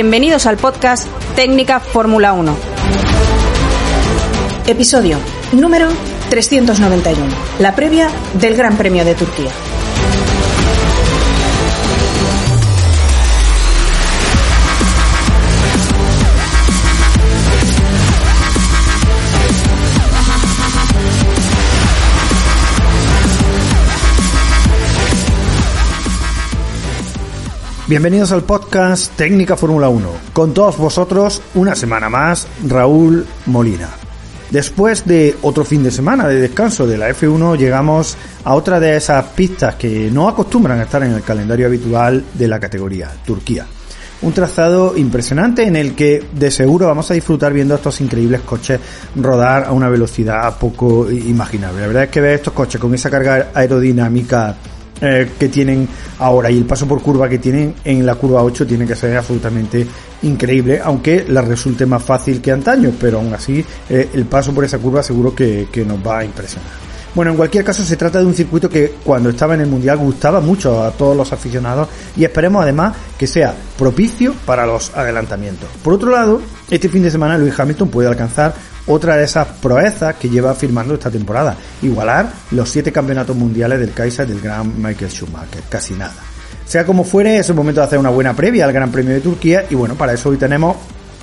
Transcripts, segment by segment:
Bienvenidos al podcast Técnica Fórmula 1. Episodio número 391. La previa del Gran Premio de Turquía. Bienvenidos al podcast Técnica Fórmula 1. Con todos vosotros, una semana más, Raúl Molina. Después de otro fin de semana de descanso de la F1, llegamos a otra de esas pistas que no acostumbran a estar en el calendario habitual de la categoría, Turquía. Un trazado impresionante en el que de seguro vamos a disfrutar viendo estos increíbles coches rodar a una velocidad poco imaginable. La verdad es que ver estos coches con esa carga aerodinámica eh, que tienen ahora y el paso por curva que tienen en la curva 8 tiene que ser absolutamente increíble, aunque la resulte más fácil que antaño, pero aún así eh, el paso por esa curva seguro que, que nos va a impresionar. Bueno, en cualquier caso se trata de un circuito que cuando estaba en el Mundial gustaba mucho a todos los aficionados y esperemos además que sea propicio para los adelantamientos. Por otro lado, este fin de semana Luis Hamilton puede alcanzar otra de esas proezas que lleva firmando esta temporada, igualar los siete campeonatos mundiales del Kaiser del gran Michael Schumacher, casi nada. Sea como fuere, es el momento de hacer una buena previa al Gran Premio de Turquía y bueno, para eso hoy tenemos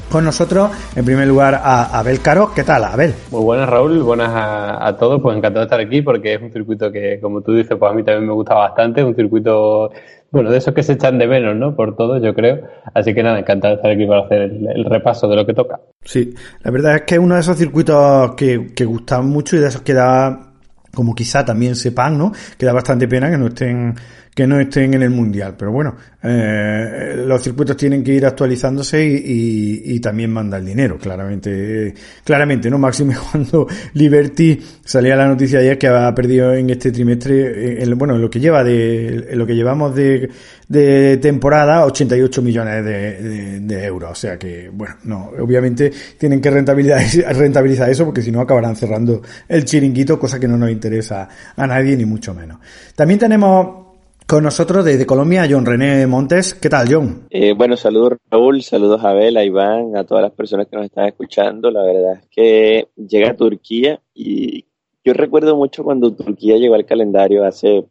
con nosotros, en primer lugar, a Abel Caro. ¿Qué tal, Abel? Muy buenas, Raúl. Buenas a, todos. Pues encantado de estar aquí porque es un circuito que, como tú dices, pues a mí también me gusta bastante. Un circuito, bueno, de esos que se echan de menos, ¿no? Por todo, yo creo. Así que nada, encantado de estar aquí para hacer el, repaso de lo que toca. Sí, la verdad es que es uno de esos circuitos que, que gustan mucho y de esos que da, como quizá también sepan, ¿no? Que da bastante pena que no estén que no estén en el mundial. Pero bueno, eh, los circuitos tienen que ir actualizándose y, y, también manda el dinero, claramente. claramente, ¿no? Máximo cuando Liberty salía la noticia ayer que ha perdido en este trimestre, en, bueno, en lo que lleva de, en lo que llevamos de, de temporada, 88 millones de, de, euros. O sea que, bueno, no, obviamente tienen que rentabilizar eso porque si no acabarán cerrando el chiringuito, cosa que no nos interesa a nadie ni mucho menos. También tenemos con nosotros desde Colombia, John René Montes. ¿Qué tal, John? Eh, bueno, saludos Raúl, saludos a Abel, a Iván, a todas las personas que nos están escuchando. La verdad es que llega a Turquía y yo recuerdo mucho cuando Turquía llegó al calendario hace,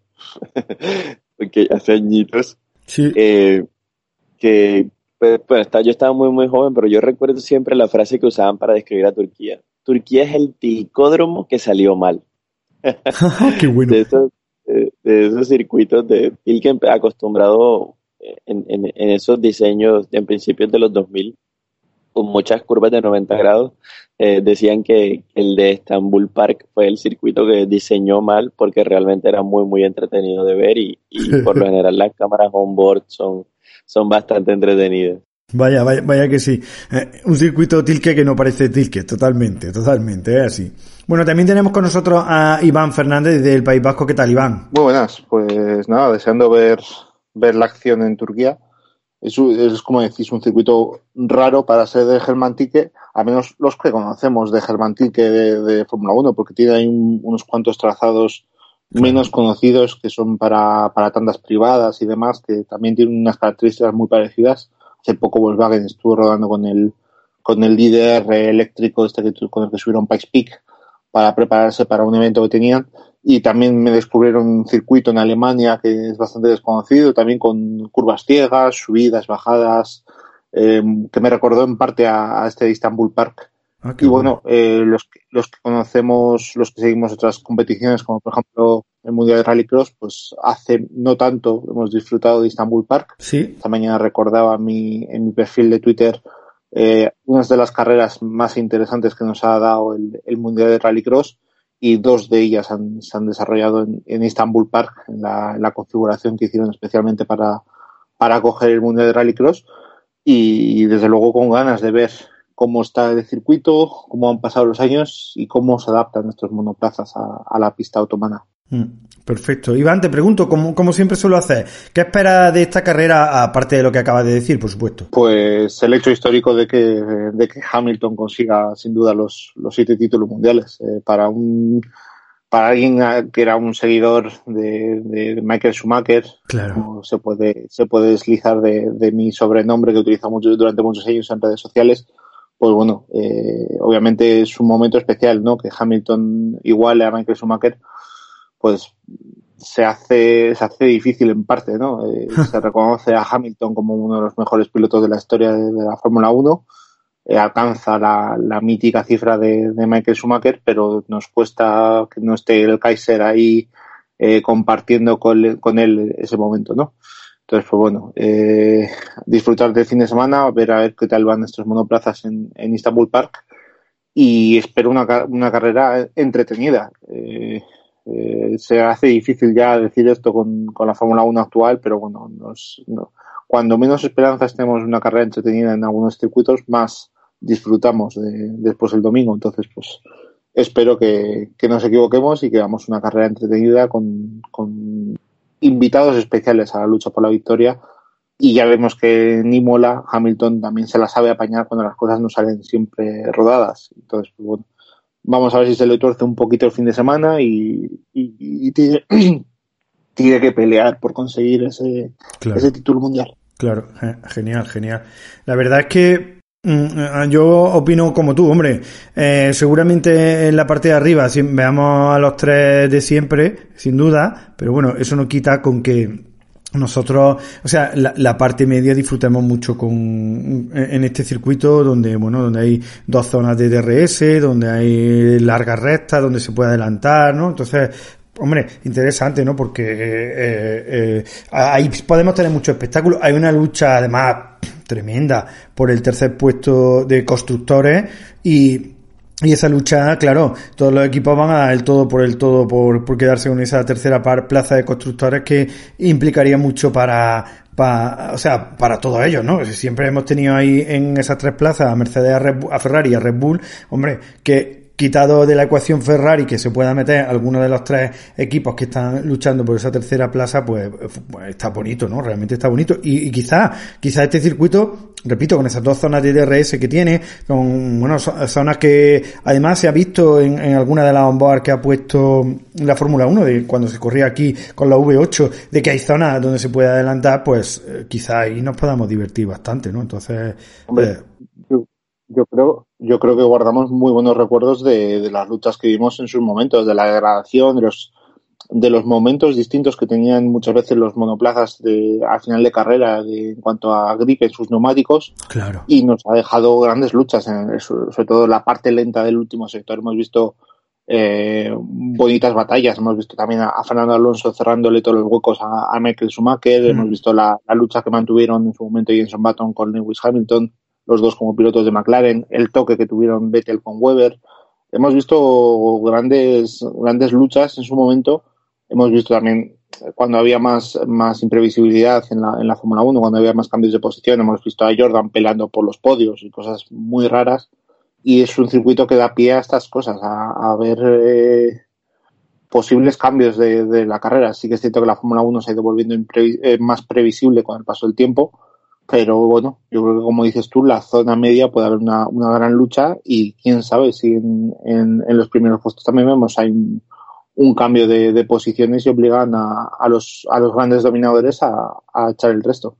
hace añitos. Sí. Eh, que pues, pues yo estaba muy, muy joven, pero yo recuerdo siempre la frase que usaban para describir a Turquía. Turquía es el ticódromo que salió mal. Qué bueno de, esos circuitos de Pilken acostumbrado en, en, en, esos diseños en principios de los 2000 con muchas curvas de 90 grados eh, decían que el de Istanbul Park fue el circuito que diseñó mal porque realmente era muy muy entretenido de ver y, y por lo general las cámaras on board son, son bastante entretenidas Vaya, vaya, vaya que sí. Eh, un circuito Tilke que no parece Tilke, totalmente, totalmente, es así. Bueno, también tenemos con nosotros a Iván Fernández del País Vasco. ¿Qué tal, Iván? Muy buenas, pues nada, deseando ver, ver la acción en Turquía. Es, es como decís, un circuito raro para ser de Germantique, a menos los que conocemos de Germantique de, de Fórmula 1, porque tiene ahí unos cuantos trazados menos conocidos que son para, para tandas privadas y demás, que también tienen unas características muy parecidas Hace poco Volkswagen estuvo rodando con el, con el líder eléctrico este que, con el que subieron Pikes Peak para prepararse para un evento que tenían. Y también me descubrieron un circuito en Alemania que es bastante desconocido, también con curvas ciegas, subidas, bajadas, eh, que me recordó en parte a, este Istanbul Park. Ah, y bueno, eh, los, los que conocemos, los que seguimos otras competiciones, como por ejemplo el Mundial de Rallycross, pues hace no tanto hemos disfrutado de Istanbul Park. Sí. Esta mañana recordaba mi, en mi perfil de Twitter eh, una de las carreras más interesantes que nos ha dado el, el Mundial de Rallycross y dos de ellas han, se han desarrollado en, en Istanbul Park, en la, en la, configuración que hicieron especialmente para, para coger el Mundial de Rallycross. y desde luego con ganas de ver cómo está el circuito, cómo han pasado los años y cómo se adaptan estos monoplazas a, a la pista otomana. Mm, perfecto. Iván, te pregunto, como, como siempre suelo hacer, ¿qué esperas de esta carrera, aparte de lo que acabas de decir, por supuesto? Pues el hecho histórico de que, de que Hamilton consiga sin duda los, los siete títulos mundiales. Eh, para un para alguien que era un seguidor de, de Michael Schumacher, claro. se puede, se puede deslizar de, de mi sobrenombre que utiliza mucho, durante muchos años en redes sociales, pues bueno, eh, obviamente es un momento especial, ¿no? Que Hamilton iguale a Michael Schumacher, pues se hace, se hace difícil en parte, ¿no? Eh, se reconoce a Hamilton como uno de los mejores pilotos de la historia de, de la Fórmula 1, eh, alcanza la, la, mítica cifra de, de, Michael Schumacher, pero nos cuesta que no esté el Kaiser ahí eh, compartiendo con, con, él ese momento, ¿no? Entonces, pues bueno, eh, disfrutar del fin de semana, ver a ver qué tal van nuestros monoplazas en, en Istanbul Park y espero una, una carrera entretenida. Eh, eh, se hace difícil ya decir esto con, con la Fórmula 1 actual, pero bueno, nos, no, cuando menos esperanzas tenemos una carrera entretenida en algunos circuitos, más disfrutamos de, después el domingo. Entonces, pues espero que, que nos equivoquemos y que hagamos una carrera entretenida con, con invitados especiales a la lucha por la victoria. Y ya vemos que ni mola, Hamilton también se la sabe apañar cuando las cosas no salen siempre rodadas. Entonces, pues bueno, vamos a ver si se le tuerce un poquito el fin de semana y, y, y tiene, tiene, que pelear por conseguir ese, claro. ese título mundial. Claro, genial, genial. La verdad es que yo opino como tú, hombre. Eh, seguramente en la parte de arriba si veamos a los tres de siempre, sin duda, pero bueno, eso no quita con que nosotros, o sea, la, parte media disfrutamos mucho con en este circuito donde, bueno, donde hay dos zonas de DRS, donde hay largas rectas, donde se puede adelantar, ¿no? Entonces, Hombre, interesante, ¿no? Porque eh, eh, ahí podemos tener mucho espectáculo. Hay una lucha, además, tremenda por el tercer puesto de constructores y, y esa lucha, claro, todos los equipos van a dar el todo por el todo por, por quedarse con esa tercera par, plaza de constructores que implicaría mucho para, para, o sea, para todos ellos, ¿no? Siempre hemos tenido ahí en esas tres plazas a Mercedes, a, Red a Ferrari a Red Bull, hombre, que quitado de la ecuación Ferrari que se pueda meter alguno de los tres equipos que están luchando por esa tercera plaza, pues, pues está bonito, ¿no? Realmente está bonito. Y, y quizá, quizá este circuito, repito, con esas dos zonas de DRS que tiene, con, bueno, zonas que además se ha visto en, en alguna de las onboard que ha puesto la Fórmula 1, de cuando se corría aquí con la V8, de que hay zonas donde se puede adelantar, pues eh, quizá ahí nos podamos divertir bastante, ¿no? Entonces, Hombre, eh, yo, creo, yo creo que guardamos muy buenos recuerdos de, de, las luchas que vimos en sus momentos, de la degradación, de los, de los momentos distintos que tenían muchas veces los monoplazas de, al final de carrera de, en cuanto a grip en sus neumáticos. Claro. Y nos ha dejado grandes luchas, en, sobre todo la parte lenta del último sector. Hemos visto eh, bonitas batallas. Hemos visto también a, a, Fernando Alonso cerrándole todos los huecos a, a Michael Schumacher. Mm. Hemos visto la, la, lucha que mantuvieron en su momento Jenson Button con Lewis Hamilton los dos como pilotos de McLaren, el toque que tuvieron Vettel con Weber. Hemos visto grandes, grandes luchas en su momento. Hemos visto también cuando había más, más imprevisibilidad en la, en la Fórmula 1, cuando había más cambios de posición. Hemos visto a Jordan peleando por los podios y cosas muy raras. Y es un circuito que da pie a estas cosas, a, a ver eh, posibles cambios de, de, la carrera. Sí que es cierto que la Fórmula 1 se ha ido volviendo eh, más previsible con el paso del tiempo pero bueno, yo creo que como dices tú, la zona media puede haber una, una gran lucha y quién sabe si en, en, los primeros puestos también vemos hay un, un cambio de, de, posiciones y obligan a, a, los, a los grandes dominadores a, a echar el resto.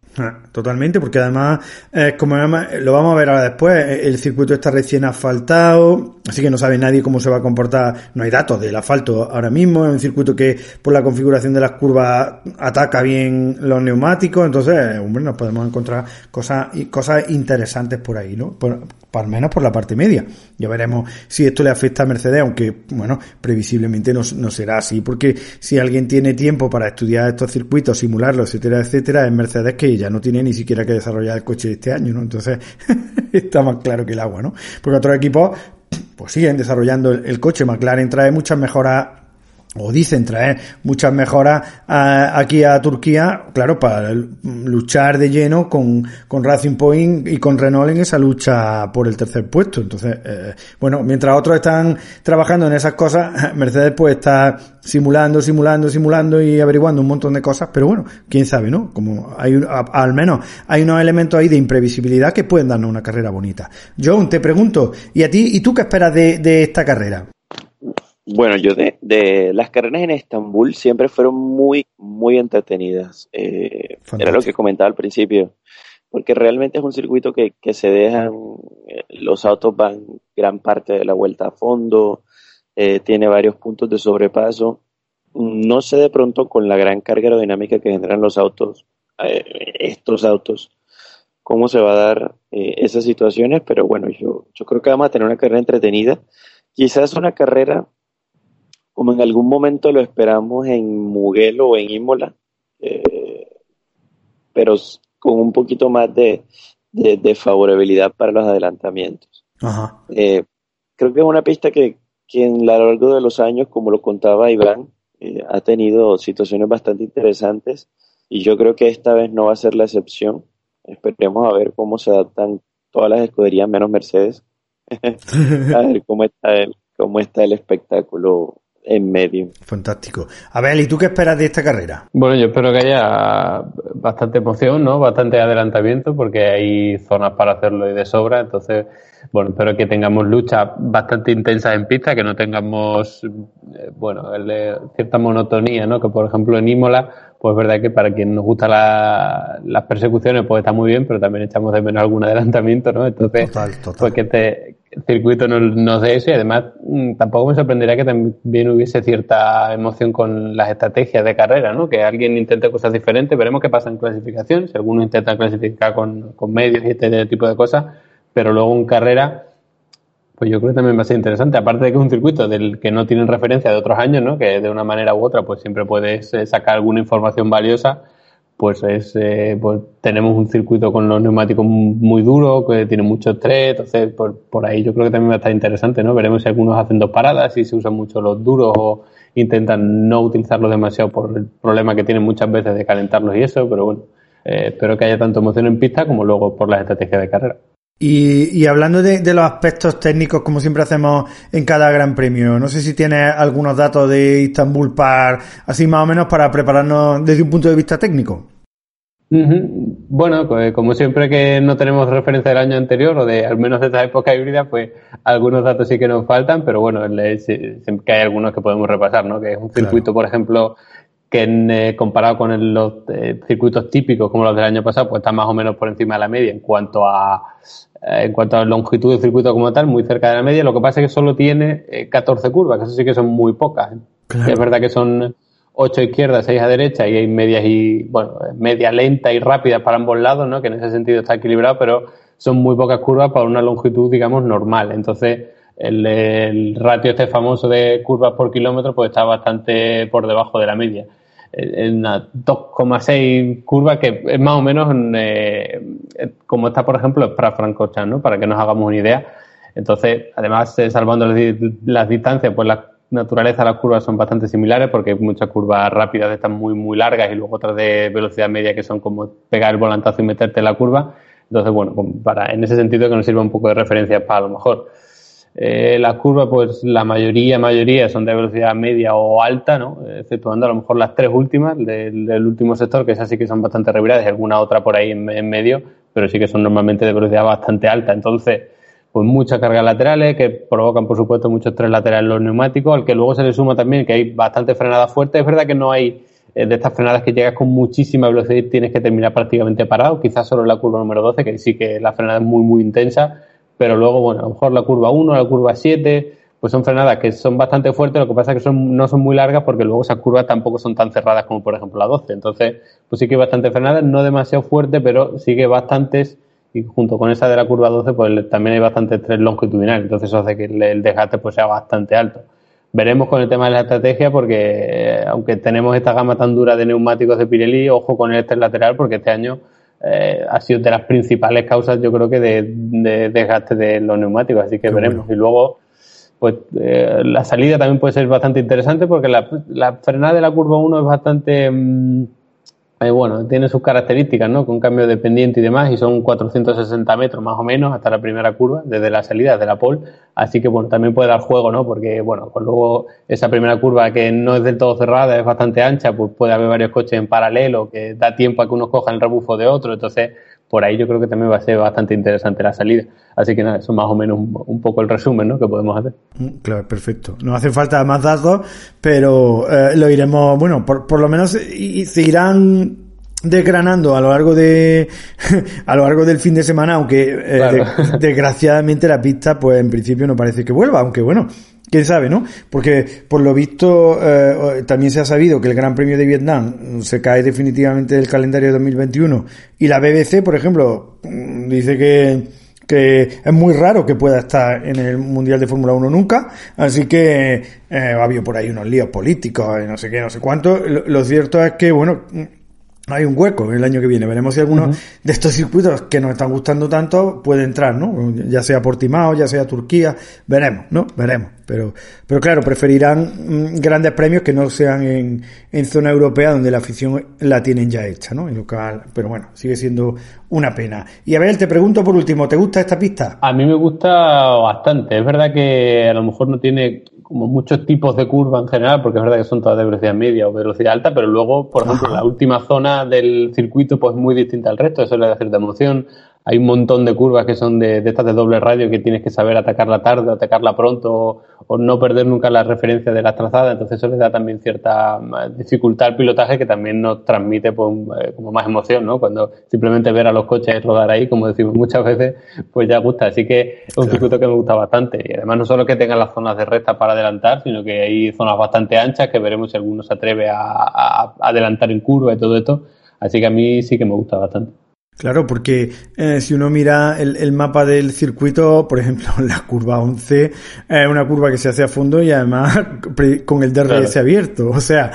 Totalmente, porque además, eh, como lo vamos a ver ahora después, el circuito está recién asfaltado, así que no sabe nadie cómo se va a comportar, no hay datos del asfalto ahora mismo, es un circuito que por la configuración de las curvas ataca bien los neumáticos, entonces, hombre, nos podemos encontrar cosas, cosas interesantes por ahí, ¿no? Por, al menos por la parte media. Ya veremos si esto le afecta a Mercedes, aunque, bueno, previsiblemente no, no será así, porque si alguien tiene tiempo para estudiar estos circuitos, simularlos, etcétera, etcétera, es Mercedes que ya no tiene ni siquiera que desarrollar el coche este año, ¿no? Entonces, está más claro que el agua, ¿no? Porque otros equipos, pues siguen desarrollando el, el coche. McLaren trae muchas mejoras o dicen traer muchas mejoras aquí a Turquía, claro, para luchar de lleno con, con Racing Point y con Renault en esa lucha por el tercer puesto. Entonces, eh, bueno, mientras otros están trabajando en esas cosas, Mercedes pues está simulando, simulando, simulando y averiguando un montón de cosas, pero bueno, quién sabe, ¿no? Como hay al menos hay unos elementos ahí de imprevisibilidad que pueden darnos una carrera bonita. John, te pregunto, ¿y a ti, y tú qué esperas de, de esta carrera? Bueno, yo de, de, las carreras en Estambul siempre fueron muy, muy entretenidas. Eh, era lo que comentaba al principio, porque realmente es un circuito que, que se dejan, eh, los autos van gran parte de la vuelta a fondo, eh, tiene varios puntos de sobrepaso. No sé de pronto con la gran carga aerodinámica que generan los autos, eh, estos autos, cómo se va a dar esas situaciones, pero bueno, yo, yo creo que vamos a tener una carrera entretenida. Quizás una carrera como en algún momento lo esperamos en Mugello o en Imola, eh, pero con un poquito más de, de, favorabilidad para los adelantamientos. Eh, creo que es una pista que, que en a lo largo de los años, como lo contaba Iván, eh, ha tenido situaciones bastante interesantes y yo creo que esta vez no va a ser la excepción. Esperemos a ver cómo se adaptan todas las escuderías menos Mercedes. a ver cómo está el, cómo está el espectáculo en medio. Fantástico. Abel, ¿y tú qué esperas de esta carrera? Bueno, yo espero que haya bastante emoción, ¿no? Bastante adelantamiento, porque hay zonas para hacerlo y de sobra. Entonces, bueno, espero que tengamos luchas bastante intensas en pista, que no tengamos, eh, bueno, cierta monotonía, ¿no? Que por ejemplo en Imola, pues es verdad que para quien nos gusta las persecuciones, pues está muy bien, pero también echamos de menos algún adelantamiento, ¿no? Entonces, pues que te, circuito nos, nos dé eso y además mm, tampoco me sorprendería que también hubiese cierta emoción con las estrategias de carrera, ¿no? Que alguien intente cosas diferentes, veremos qué pasa en clasificación, si alguno intenta clasificar con, con medios y este tipo de cosas, pero luego en carrera, pues yo creo que también va a ser interesante, aparte de que es un circuito del que no tienen referencia de otros años, ¿no? Que de una manera u otra, pues siempre puedes eh, sacar alguna información valiosa pues es eh, pues tenemos un circuito con los neumáticos muy duros, que tiene mucho estrés, entonces por, por ahí yo creo que también va a estar interesante, ¿no? Veremos si algunos hacen dos paradas, si se usan mucho los duros o intentan no utilizarlos demasiado por el problema que tienen muchas veces de calentarlos y eso, pero bueno, eh, espero que haya tanto emoción en pista como luego por las estrategias de carrera. Y, y hablando de, de, los aspectos técnicos, como siempre hacemos en cada Gran Premio, no sé si tienes algunos datos de Istanbul Park, así más o menos para prepararnos desde un punto de vista técnico. Bueno, pues como siempre que no tenemos referencia del año anterior o de al menos de esta época híbrida, pues algunos datos sí que nos faltan, pero bueno, siempre que hay algunos que podemos repasar, ¿no? Que es un circuito, por ejemplo, que eh, comparado con los eh, circuitos típicos como los del año pasado, pues está más o menos por encima de la media en cuanto a eh, en cuanto a longitud del circuito como tal, muy cerca de la media. Lo que pasa es que solo tiene 14 curvas, que eso sí que son muy pocas. Es verdad que son 8 izquierdas, 6 a derecha y hay medias y, bueno, media lenta y rápida para ambos lados, ¿no? Que en ese sentido está equilibrado, pero son muy pocas curvas para una longitud, digamos, normal. Entonces, el, ratio este famoso de curvas por kilómetro, pues está bastante por debajo de la media. En una 2,6 curvas, que es más o menos eh, como está, por ejemplo, para Francorchamps, ¿no? Para que nos hagamos una idea. Entonces, además, eh, salvando las distancias, pues las naturaleza las curvas son bastante similares porque hay muchas curvas rápidas están muy muy largas y luego otras de velocidad media que son como pegar el volantazo y meterte en la curva. Entonces, bueno, para, en ese sentido que nos sirva un poco de referencia para a lo mejor. Eh, las curvas, pues la mayoría, mayoría son de velocidad media o alta, ¿no? Exceptuando a lo mejor las tres últimas del, último sector, que esas sí que son bastante reviradas y alguna otra por ahí en, medio, pero sí que son normalmente de velocidad bastante alta. Entonces, pues muchas cargas laterales que provocan, por supuesto, mucho estrés lateral en los neumáticos, al que luego se le suma también que hay bastante frenadas fuertes. Es verdad que no hay eh, de estas frenadas que llegas con muchísima velocidad y tienes que terminar prácticamente parado, quizás solo en la curva número 12, que sí que la frenada es muy, muy intensa, pero luego, bueno, a lo mejor la curva 1, la curva 7, pues son frenadas que son bastante fuertes, lo que pasa es que son, no son muy largas porque luego esas curvas tampoco son tan cerradas como por ejemplo la 12. Entonces, pues sí que bastante frenadas, no demasiado fuerte, pero sí que bastantes y junto con esa de la curva 12 pues también hay bastante estrés longitudinal, entonces eso hace que el desgaste pues sea bastante alto. Veremos con el tema de la estrategia porque eh, aunque tenemos esta gama tan dura de neumáticos de Pirelli, ojo con el estrés lateral porque este año eh, ha sido de las principales causas yo creo que de, desgaste de los neumáticos, así que veremos. Y luego pues eh, la salida también puede ser bastante interesante porque la, la frenada de la curva 1 es bastante... Mm, bueno, tiene sus características, ¿no? Con cambio de pendiente y demás, y son 460 metros más o menos hasta la primera curva, desde la salida, de la pole. Así que, bueno, también puede dar juego, ¿no? Porque, bueno, pues luego esa primera curva que no es del todo cerrada, es bastante ancha, pues puede haber varios coches en paralelo, que da tiempo a que unos cojan el rebufo de otro. Entonces, por ahí yo creo que también va a ser bastante interesante la salida. Así que nada, eso más o menos un, poco el resumen ¿no? que podemos hacer. Mm, claro, perfecto. No hace falta más datos, pero eh, lo iremos, bueno, por, por lo menos y, se irán desgranando a lo largo de a lo largo del fin de semana aunque eh, desgraciadamente la pista pues en principio no parece que vuelva aunque bueno quién sabe, ¿no? Porque por lo visto eh, también se ha sabido que el Gran Premio de Vietnam se cae definitivamente del calendario de 2021 y la BBC, por ejemplo, mm, dice que que es muy raro que pueda estar en el Mundial de Fórmula 1 nunca, así que eh, ha habido por ahí unos líos políticos no sé qué, no sé cuánto. lo cierto es que, bueno, hay un hueco el año que viene. Veremos si alguno de estos circuitos que nos están gustando tanto puede entrar, ¿no? Ya sea Portimao, ya sea Turquía, veremos, ¿no? Veremos. Pero, pero claro, preferirán mm, grandes premios que no sean en, en zona europea donde la afición la tienen ya hecha, ¿no? En local. Pero bueno, sigue siendo una pena. Y a ver, te pregunto por último, ¿te gusta esta pista? A mí me gusta bastante. Es verdad que a lo mejor no tiene como muchos tipos de curva en general, porque es verdad que son todas de velocidad media o velocidad alta, pero luego, por ejemplo, la última zona del circuito pues muy distinta al resto, eso le da cierta emoción hay un montón de curvas que son de, de, estas de doble radio que tienes que saber atacarla tarde, atacarla pronto o, no perder nunca la referencia de las trazadas. Entonces eso le da también cierta dificultad al pilotaje que también nos transmite pues, eh, como más emoción, ¿no? Cuando simplemente ver a los coches rodar ahí, como decimos muchas veces, pues ya gusta. Así que es un circuito que me gusta bastante. Y además no solo que tenga las zonas de recta para adelantar, sino que hay zonas bastante anchas que veremos si alguno se atreve a, a adelantar en curva y todo esto. Así que a mí sí que me gusta bastante. Claro, porque eh, si uno mira el, el, mapa del circuito, por ejemplo, la curva 11 es una curva que se hace a fondo y además con el DRS abierto. O sea,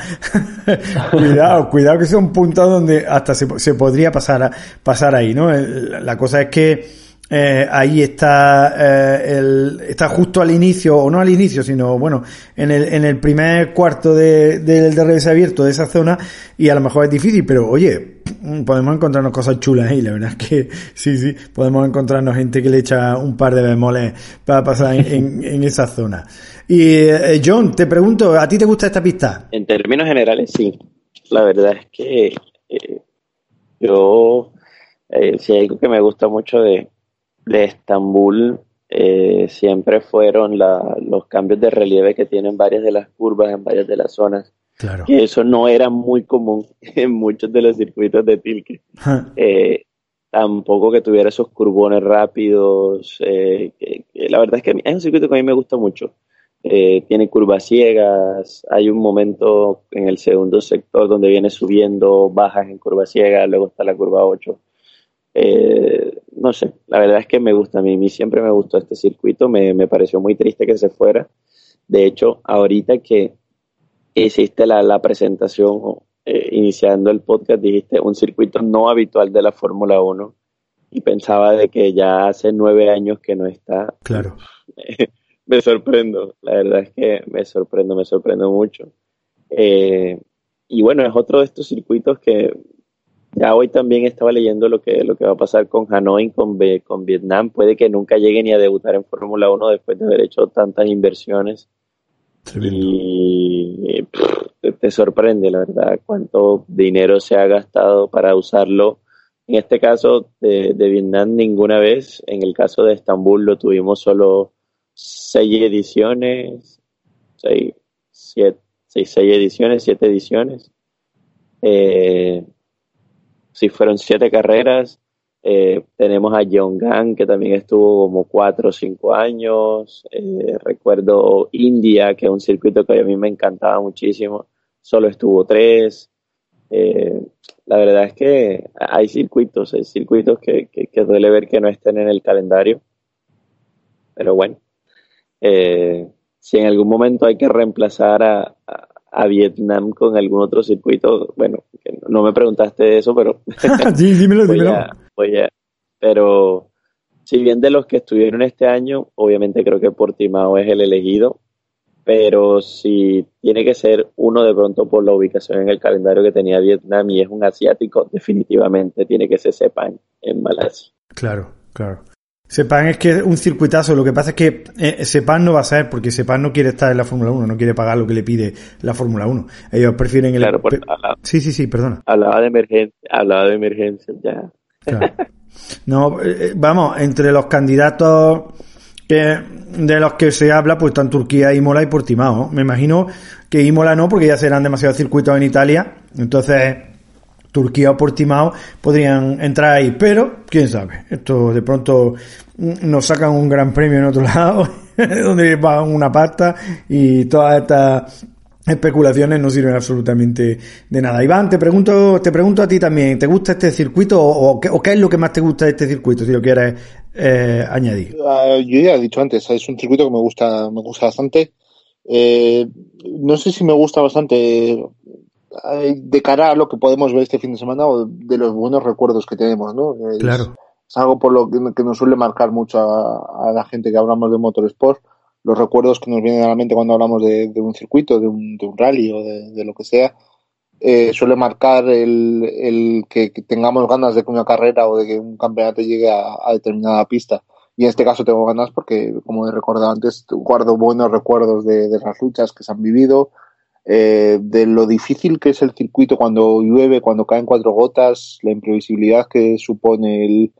cuidado, cuidado que sea un punto donde hasta se, se podría pasar, pasar ahí, ¿no? la cosa es que eh, ahí está, eh, el, está justo al inicio, o no al inicio, sino bueno, en el, en el primer cuarto de, del DRS abierto de esa zona, y a lo mejor es difícil, pero oye, podemos encontrarnos cosas chulas ahí, la verdad es que sí, sí, podemos encontrarnos gente que le echa un par de bemoles para pasar en, en, esa zona. Y eh, John, te pregunto, ¿a ti te gusta esta pista? En términos generales, sí. La verdad es que eh, yo, eh, si hay algo que me gusta mucho de, de Estambul eh, siempre fueron los cambios de relieve que tienen varias de las curvas en varias de las zonas. Claro. Que eso no era muy común en muchos de los circuitos de Tilke. Eh, tampoco que tuviera esos curbones rápidos. Eh, la verdad es que es un circuito que a mí me gusta mucho. tiene curvas ciegas, hay un momento en el segundo sector donde viene subiendo, bajas en curva ciega, luego está la curva 8. Eh, no sé, la verdad es que me gusta, a mí, siempre me gustó este circuito, me, me, pareció muy triste que se fuera. De hecho, ahorita que hiciste la, la presentación eh, iniciando el podcast, dijiste un circuito no habitual de la Fórmula 1 y pensaba de que ya hace nueve años que no está. Claro. me sorprendo, la verdad es que me sorprendo, me sorprendo mucho. Eh, y bueno, es otro de estos circuitos que ya hoy también estaba leyendo lo que, lo que va a pasar con Hanoi, con, con Vietnam. Puede que nunca llegue ni a debutar en Fórmula 1 después de haber hecho tantas inversiones. Y te, sorprende, la verdad, cuánto dinero se ha gastado para usarlo. En este caso de, de Vietnam ninguna vez. En el caso de Estambul lo tuvimos solo seis ediciones, seis, siete, seis, seis ediciones, siete ediciones. Eh, si fueron siete carreras. Eh, tenemos a John que también estuvo como cuatro o cinco años. Eh, recuerdo India, que es un circuito que a mí me encantaba muchísimo. Solo estuvo tres. Eh, la verdad es que hay circuitos, hay circuitos que, que, duele ver que no estén en el calendario. Pero bueno, si en algún momento hay que reemplazar a Vietnam con algún otro circuito. Bueno, no me preguntaste eso, pero. sí, dímelo, dímelo. pero si bien de los que estuvieron este año, obviamente creo que Portimao es el elegido, pero si tiene que ser uno de pronto por la ubicación en el calendario que tenía Vietnam y es un asiático, definitivamente tiene que ser Sepang en Malasia. Claro, claro. Sepang es que es un circuitazo, lo que pasa es que eh, Sepang no va a ser, porque Sepang no quiere estar en la Fórmula 1, no quiere pagar lo que le pide la Fórmula 1. Ellos prefieren el... Claro, por- pe- hablaba, Sí, sí, sí, perdona. hablaba de emergencia, hablaba de emergencia, ya. Claro. No, eh, eh, vamos, entre los candidatos que, de los que se habla, pues están Turquía, Imola y Portimao. Me imagino que Imola no, porque ya serán demasiados circuitos en Italia. Entonces, Turquía o Portimao podrían entrar ahí. Pero, quién sabe, esto de pronto mm, nos sacan un gran premio en otro lado, donde pagan una pasta y todas estas especulaciones no sirven absolutamente de nada. Iván, te pregunto, te pregunto a ti también, ¿te gusta este circuito o, qué, es lo que más te gusta de este circuito, si lo quieres eh, añadir? Ah, yo ya he dicho antes, es un circuito que me gusta, me gusta bastante. Eh, no sé si me gusta bastante de cara a lo que podemos ver este fin de semana o de los buenos recuerdos que tenemos, ¿no? Es, Claro. es algo por lo que, que nos suele marcar mucho a, a la gente que hablamos de motorsport, los recuerdos que nos vienen a la mente cuando hablamos de, de un circuito, de un, de un rally o de, de lo que sea, eh, suele marcar el, el que, que tengamos ganas de que una carrera o de que un campeonato llegue a, a determinada pista. Y en este caso tengo ganas porque, como he recordado antes, guardo buenos recuerdos de, de las luchas que se han vivido, eh, de lo difícil que es el circuito cuando llueve, cuando caen cuatro gotas, la imprevisibilidad que supone el,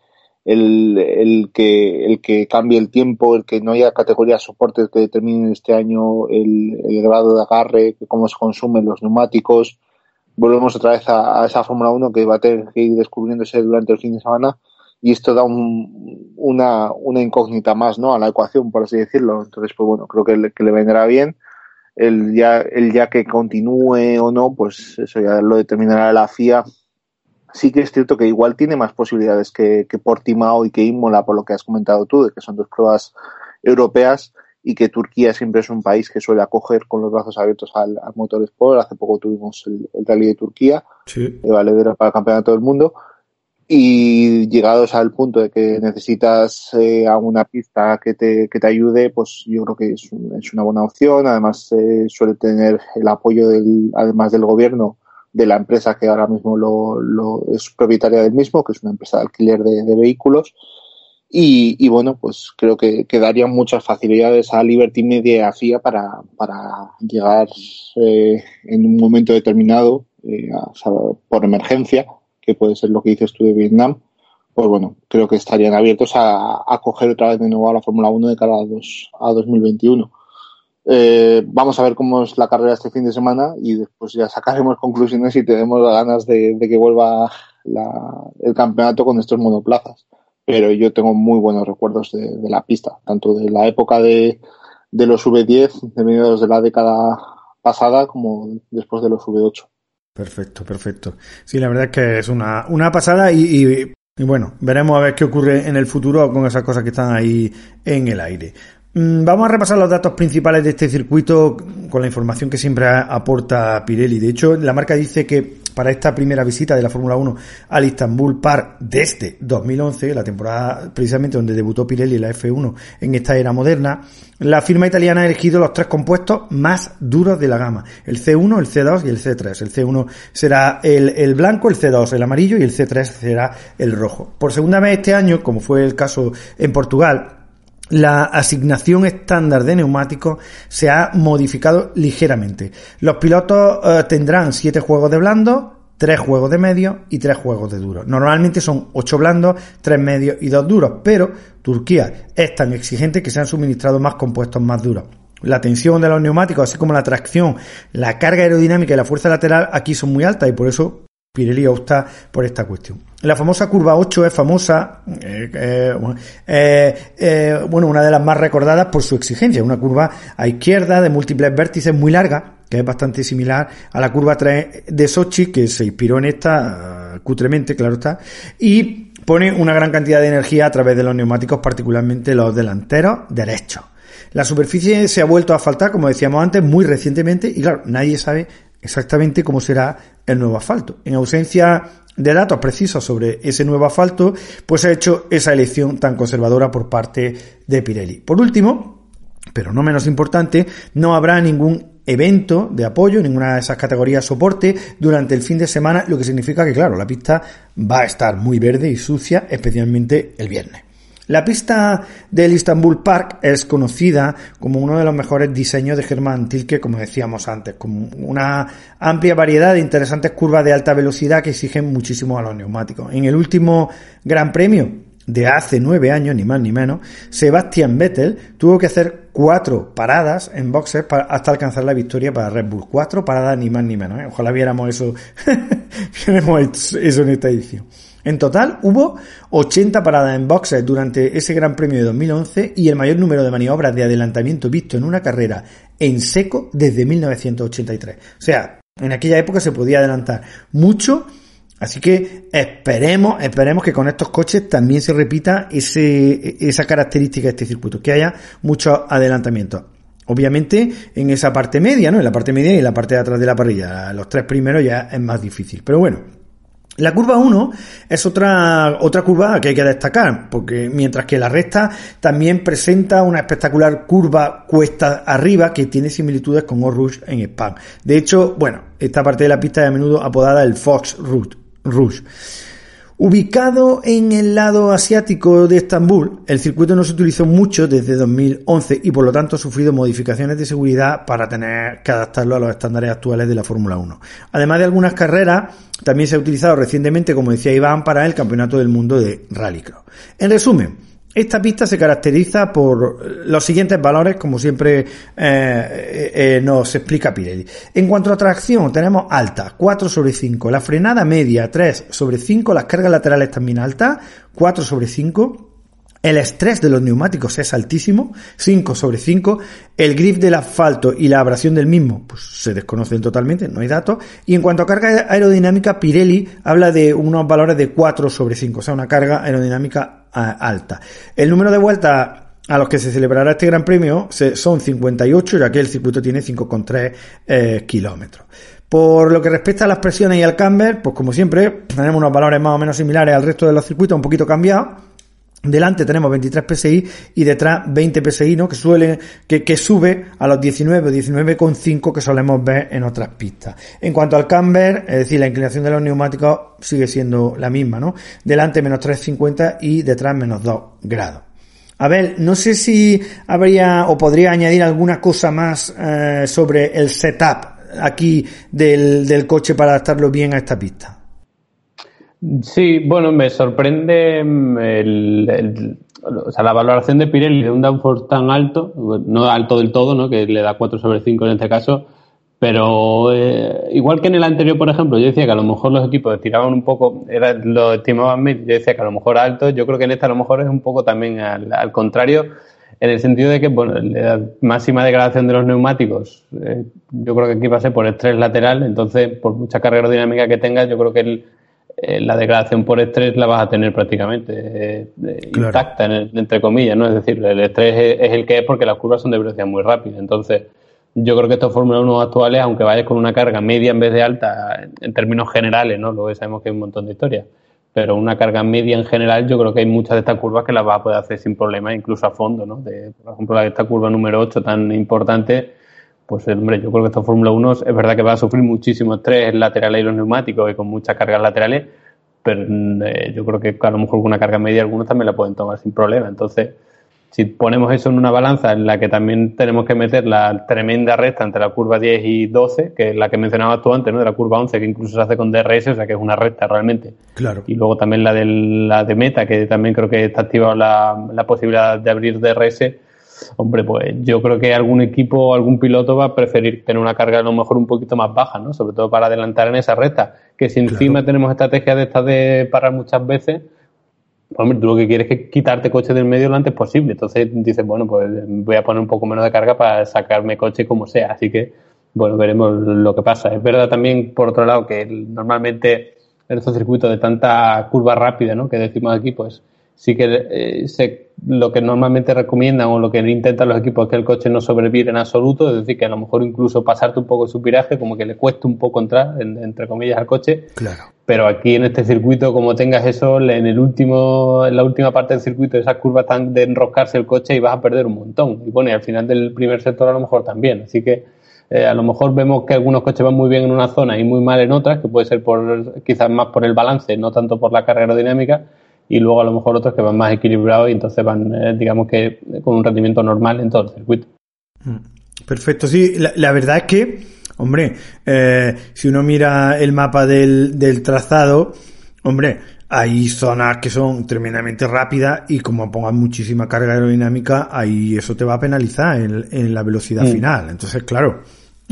el, el, que, el que cambie el tiempo, el que no haya categorías soportes que determinen este año el, el grado de agarre, cómo se consumen los neumáticos. Volvemos otra vez a, a esa Fórmula 1 que va a tener que ir descubriéndose durante el fin de semana y esto da un, una, una incógnita más ¿no? a la ecuación, por así decirlo. Entonces, pues bueno, creo que le, que le vendrá bien. El ya, el ya que continúe o no, pues eso ya lo determinará la FIA sí que es cierto que igual tiene más posibilidades que, que Portimao y que Imola, por lo que has comentado tú, de que son dos pruebas europeas y que Turquía siempre es un país que suele acoger con los brazos abiertos al, al motorsport. Hace poco tuvimos el, el Rally de Turquía, Sí. de valedero para el Campeonato del Mundo. Y llegados al punto de que necesitas eh, a una pista que te, que te ayude, pues yo creo que es, un- es una buena opción. Además, eh, suele tener el apoyo del, además del gobierno, de la empresa que ahora mismo lo, lo es propietaria del mismo, que es una empresa de alquiler de, de vehículos. Y, y bueno, pues creo que, que darían muchas facilidades a Liberty Media y a FIA para, para llegar eh, en un momento determinado, eh, a por emergencia, que puede ser lo que dices tú de Vietnam, pues bueno, creo que estarían abiertos a, a coger otra vez de nuevo a la Fórmula 1 de cara a, dos, a 2021. Eh, vamos a ver cómo es la carrera este fin de semana y después ya sacaremos conclusiones y tenemos ganas de, de que vuelva la, el campeonato con estos monoplazas. Pero yo tengo muy buenos recuerdos de, la pista, tanto de la época de, de los V10, de mediados de la década pasada, como después de los V8. Perfecto, perfecto. Sí, la verdad es que es una, una pasada y, y, y bueno, veremos a ver qué ocurre en el futuro con esas cosas que están ahí en el aire. Mm, Vamos a repasar los datos principales de este circuito con la información que siempre aporta Pirelli. De hecho, la marca dice que para esta primera visita de la Fórmula 1 al Istanbul Park desde 2011, la temporada precisamente donde debutó Pirelli en la F1 en esta era moderna, la firma italiana ha elegido los tres compuestos más duros de la gama, el C1, el C2 y el C3. El C1 será el, el blanco, el C2 el amarillo y el C3 será el rojo. Por segunda vez este año, como fue el caso en Portugal, la asignación estándar de neumáticos se ha modificado ligeramente. Los pilotos eh, tendrán 7 juegos de blandos, 3 juegos de medios y 3 juegos de duros. Normalmente son 8 blandos, 3 medios y 2 duros, pero Turquía es tan exigente que se han suministrado más compuestos más duros. La tensión de los neumáticos, así como la tracción, la carga aerodinámica y la fuerza lateral aquí son muy altas y por eso Pirelli opta por esta cuestión. La famosa curva 8 es famosa, eh, eh, eh, bueno, una de las más recordadas por su exigencia, una curva a izquierda de múltiples vértices muy larga, que es bastante similar a la curva 3 de Sochi, que se inspiró en esta, eh, cutremente, claro está, y pone una gran cantidad de energía a través de los neumáticos, particularmente los delanteros derechos. La superficie se ha vuelto a asfaltar, como decíamos antes, muy recientemente y claro, nadie sabe exactamente cómo será el nuevo asfalto. En ausencia de datos precisos sobre ese nuevo asfalto, pues ha hecho esa elección tan conservadora por parte de Pirelli. Por último, pero no menos importante, no habrá ningún evento de apoyo, ninguna de esas categorías soporte durante el fin de semana, lo que significa que, claro, la pista va a estar muy verde y sucia, especialmente el viernes. La pista del Istanbul Park es conocida como uno de los mejores diseños de Germán Tilke, como decíamos antes, con una amplia variedad de interesantes curvas de alta velocidad que exigen muchísimo a los neumáticos. En el último Gran Premio de hace nueve años, ni más ni menos, Sebastian Vettel tuvo que hacer cuatro paradas en boxes hasta alcanzar la victoria para Red Bull. Cuatro paradas, ni más ni menos. ¿eh? Ojalá viéramos eso, viéramos eso en esta edición. En total hubo 80 paradas en boxes durante ese Gran Premio de 2011 y el mayor número de maniobras de adelantamiento visto en una carrera en seco desde 1983. O sea, en aquella época se podía adelantar mucho, así que esperemos, esperemos que con estos coches también se repita ese, esa característica de este circuito, que haya mucho adelantamiento. Obviamente en esa parte media, ¿no? En la parte media y en la parte de atrás de la parrilla. Los tres primeros ya es más difícil. Pero bueno, la curva 1 es otra, otra curva que hay que destacar, porque mientras que la recta también presenta una espectacular curva cuesta arriba que tiene similitudes con Rouge en Spa. De hecho, bueno, esta parte de la pista es a menudo apodada el Fox Rouge. Ubicado en el lado asiático de Estambul, el circuito no se utilizó mucho desde 2011 y por lo tanto ha sufrido modificaciones de seguridad para tener que adaptarlo a los estándares actuales de la Fórmula 1. Además de algunas carreras, también se ha utilizado recientemente, como decía Iván, para el Campeonato del Mundo de Rallycross. En resumen, esta pista se caracteriza por los siguientes valores, como siempre eh, eh, eh, nos explica Pirelli. En cuanto a tracción, tenemos alta, 4 sobre 5. La frenada media, 3 sobre 5. Las cargas laterales también altas, 4 sobre 5. El estrés de los neumáticos es altísimo, 5 sobre 5. El grip del asfalto y la abrasión del mismo, pues se desconocen totalmente, no hay datos. Y en cuanto a carga aerodinámica, Pirelli habla de unos valores de 4 sobre 5, o sea, una carga aerodinámica alta. El número de vueltas a los que se celebrará este Gran Premio son 58, ya que el circuito tiene 5,3 eh, kilómetros. Por lo que respecta a las presiones y al camber, pues como siempre, tenemos unos valores más o menos similares al resto de los circuitos, un poquito cambiados. Delante tenemos 23 PSI y detrás 20 PSI, ¿no? Que suele, que, que sube a los 19 o 19,5 que solemos ver en otras pistas. En cuanto al camber, es decir, la inclinación de los neumáticos sigue siendo la misma, ¿no? Delante menos 3,50 y detrás menos 2 grados. A ver, no sé si habría o podría añadir alguna cosa más eh, sobre el setup aquí del, del coche para adaptarlo bien a esta pista. Sí, bueno, me sorprende mm, el, o sea, la valoración de Pirelli de un downforce tan alto, no alto del todo, ¿no? que le da 4 sobre 5 en este caso, pero eh, igual que en el anterior, por ejemplo, yo decía que a lo mejor los equipos tiraban un poco, era, lo estimaban mil, yo decía que a lo mejor alto, yo creo que en esta a lo mejor es un poco también al, contrario, en el sentido de que, bueno, la máxima degradación de los neumáticos, eh, yo creo que aquí va a ser por estrés lateral, entonces por mucha carga aerodinámica que tengas, yo creo que el eh, la degradación por estrés la vas a tener prácticamente eh, eh, intacta, entre comillas, ¿no? Es decir, el estrés es, el que es porque las curvas son de velocidad muy rápida. Entonces, yo creo que estos Fórmula 1 actuales, aunque vayas con una carga media en vez de alta, en términos generales, ¿no? Luego sabemos que hay un montón de historias. Pero una carga media en general, yo creo que hay muchas de estas curvas que las vas a poder hacer sin problema, incluso a fondo, ¿no? De, por ejemplo, esta curva número 8 tan importante, pues hombre, yo creo que esta Fórmula 1 es verdad que va a sufrir muchísimo estrés lateral y los neumáticos y con muchas cargas laterales, pero mm, eh, yo creo que a lo mejor con una carga media algunos también la pueden tomar sin problema. Entonces, si ponemos eso en una balanza en la que también tenemos que meter la tremenda recta entre la curva 10 y 12, que es la que mencionabas tú antes, ¿no? De la curva 11, que incluso se hace con DRS, o sea que es una recta realmente. Claro. Y luego también la de, la de meta, que también creo que está activada la, la posibilidad de abrir DRS hombre, pues yo creo que algún equipo o algún piloto va a preferir tener una carga a lo mejor un poquito más baja, ¿no? Sobre todo para adelantar en esa recta. Que si encima tenemos estrategias de estas de parar muchas veces, hombre, tú lo que quieres es quitarte coche del medio lo antes posible. Entonces dices, bueno, pues voy a poner un poco menos de carga para sacarme coche como sea. Así que, bueno, veremos lo que pasa. Es verdad también, por otro lado, que normalmente en estos circuitos de tanta curva rápida, ¿no? Que decimos aquí, pues sí que eh, se lo que normalmente recomiendan o lo que intentan los equipos es que el coche no sobrevire en absoluto, es decir, que a lo mejor incluso pasarte un poco su viraje, como que le cueste un poco entrar, entre comillas, al coche. Claro. Pero aquí en este circuito, como tengas eso, en el último, en la última parte del circuito, esas curvas están de enroscarse el coche y vas a perder un montón. Y bueno, y al final del primer sector a lo mejor también. Así que eh, a lo mejor vemos que algunos coches van muy bien en una zona y muy mal en otras, que puede ser por quizás más por el balance, no tanto por la carga aerodinámica y luego a lo mejor otros que van más equilibrados y entonces van, eh, digamos que con un rendimiento normal en todo el circuito. Mm. Perfecto, sí, la, verdad es que, hombre, eh, si uno mira el mapa del, del trazado, hombre, hay zonas que son tremendamente rápidas y como pongas muchísima carga aerodinámica, ahí eso te va a penalizar en, en la velocidad mm. final. Entonces, claro,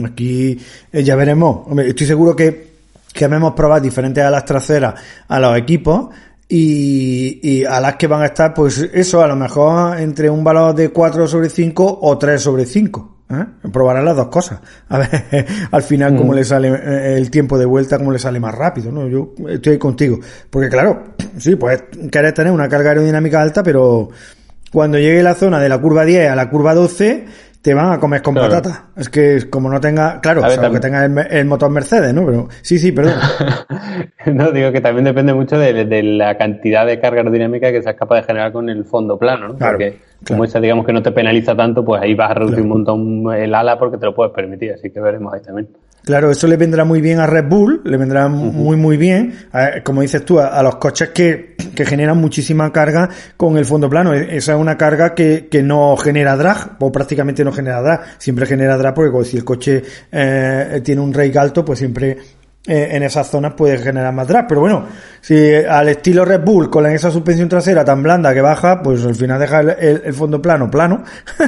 aquí eh, ya veremos. Hombre, estoy seguro que, que hemos probado diferentes alas traseras a los equipos y, y, a las que van a estar, pues eso, a lo mejor entre un valor de 4 sobre 5 o 3 sobre 5. ¿eh? Probarán las dos cosas. A ver, al final, cómo mm. le sale eh, el tiempo de vuelta, cómo le sale más rápido, ¿no? Yo estoy contigo. Porque claro, sí, pues querer tener una carga aerodinámica alta, pero cuando llegue la zona de la curva 10 a la curva 12, te van a comer con patata. Es que como no tenga, claro, o que tenga el, motor Mercedes, ¿no? Pero sí, sí, perdón. no, digo que también depende mucho de, la cantidad de carga aerodinámica que seas capaz de generar con el fondo plano, ¿no? porque como esa, digamos que no te penaliza tanto, pues ahí vas a reducir un montón el ala porque te lo puedes permitir, así que veremos ahí también. Claro, eso le vendrá muy bien a Red Bull, le vendrá muy, muy bien, como dices tú, a, los coches que, que, generan muchísima carga con el fondo plano. E, esa es una carga que, que no genera drag, o prácticamente no genera drag. Siempre genera drag porque si el coche eh, tiene un rake alto, pues siempre eh, en esas zonas puede generar más drag. Pero bueno, si al estilo Red Bull, con esa suspensión trasera tan blanda que baja, pues al final deja el, el fondo plano, plano.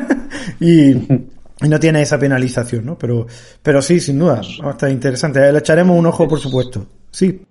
y y no tiene esa penalización, ¿no? Pero, pero sí, sin duda, estar interesante. Le echaremos un ojo, por supuesto. Sí,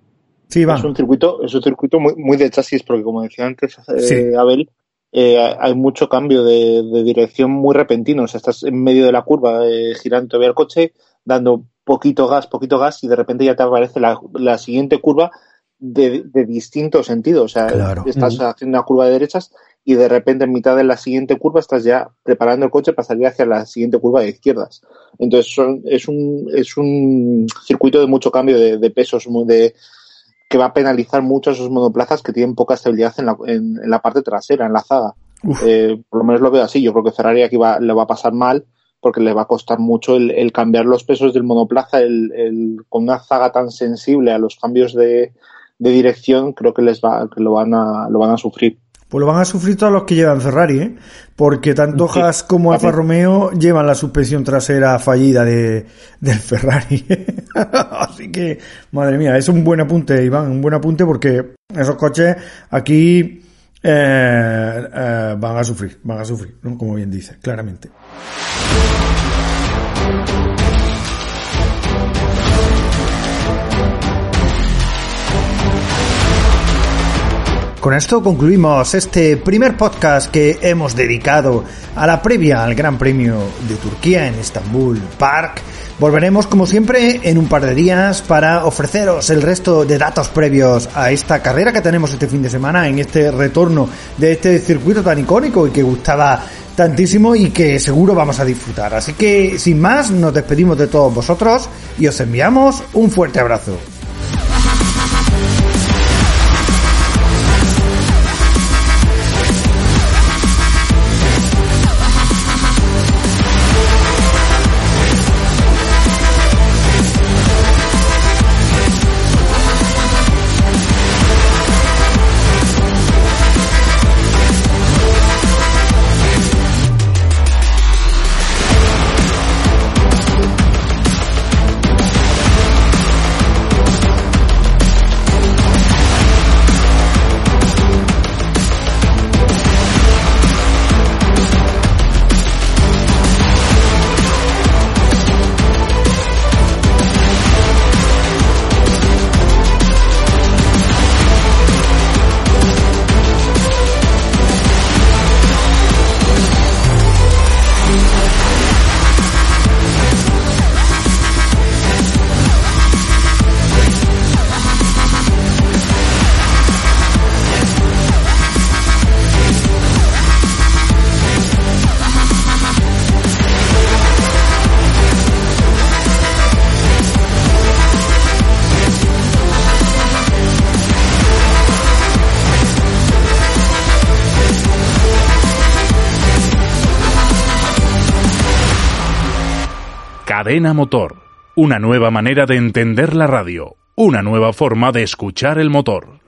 sí, va. Es un circuito, es un circuito muy, muy de chasis, porque como decía antes eh, Abel, eh, hay mucho cambio de, dirección muy repentino. O sea, estás en medio de la curva, eh, girando todavía el coche, dando poquito gas, poquito gas, y de repente ya te aparece la, la siguiente curva de, de distinto sentido. O sea, estás haciendo una curva de derechas y de repente en mitad de la siguiente curva estás ya preparando el coche para salir hacia la siguiente curva de izquierdas. Entonces es, un, es un circuito de mucho cambio de, pesos, de, que va a penalizar mucho a esos monoplazas que tienen poca estabilidad en la, en, la parte trasera, en la zaga. Eh, por lo menos lo veo así. Yo creo que Ferrari aquí va, le va a pasar mal porque le va a costar mucho el, cambiar los pesos del monoplaza, el, con una zaga tan sensible a los cambios de, de dirección, creo que les va, que lo van a, lo van a sufrir. Pues lo van a sufrir todos los que llevan Ferrari, ¿eh? Porque tanto Haas como Alfa Romeo llevan la suspensión trasera fallida de, del Ferrari. Así que, madre mía, es un buen apunte, Iván, un buen apunte porque esos coches aquí eh, eh, van a sufrir, van a sufrir, ¿no? Como bien dice, claramente. Con esto concluimos este primer podcast que hemos dedicado a la previa al Gran Premio de Turquía en Estambul Park. Volveremos como siempre en un par de días para ofreceros el resto de datos previos a esta carrera que tenemos este fin de semana en este retorno de este circuito tan icónico y que gustaba tantísimo y que seguro vamos a disfrutar. Así que sin más nos despedimos de todos vosotros y os enviamos un fuerte abrazo. Cadena Motor. Una nueva manera de entender la radio. Una nueva forma de escuchar el motor.